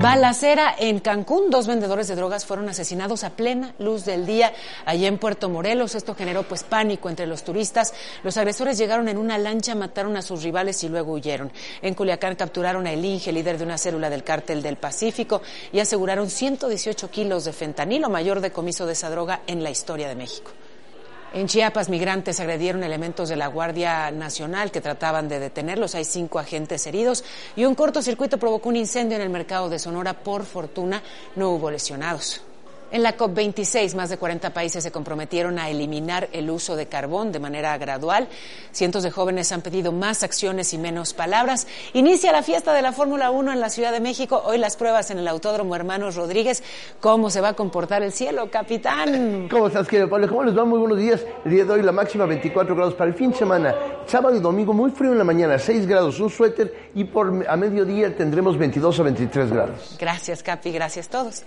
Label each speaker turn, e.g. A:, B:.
A: Balacera en Cancún. Dos vendedores de drogas fueron asesinados a plena luz del día allí en Puerto Morelos. Esto generó pues pánico entre los turistas. Los agresores llegaron en una lancha, mataron a sus rivales y luego huyeron. En Culiacán capturaron a El Inge, líder de una célula del cártel del Pacífico, y aseguraron 118 kilos de fentanilo, mayor decomiso de esa droga en la historia de México. En Chiapas, migrantes agredieron elementos de la Guardia Nacional que trataban de detenerlos. Hay cinco agentes heridos y un cortocircuito provocó un incendio en el mercado de Sonora. Por fortuna, no hubo lesionados. En la COP26, más de 40 países se comprometieron a eliminar el uso de carbón de manera gradual. Cientos de jóvenes han pedido más acciones y menos palabras. Inicia la fiesta de la Fórmula 1 en la Ciudad de México. Hoy las pruebas en el Autódromo Hermanos Rodríguez. ¿Cómo se va a comportar el cielo, capitán?
B: ¿Cómo estás, querido Pablo? ¿Cómo les va? Muy buenos días. El día de hoy la máxima 24 grados para el fin de semana. Sábado y domingo muy frío en la mañana, 6 grados, un suéter y por a mediodía tendremos 22 a 23 grados.
A: Gracias, Capi. Gracias a todos.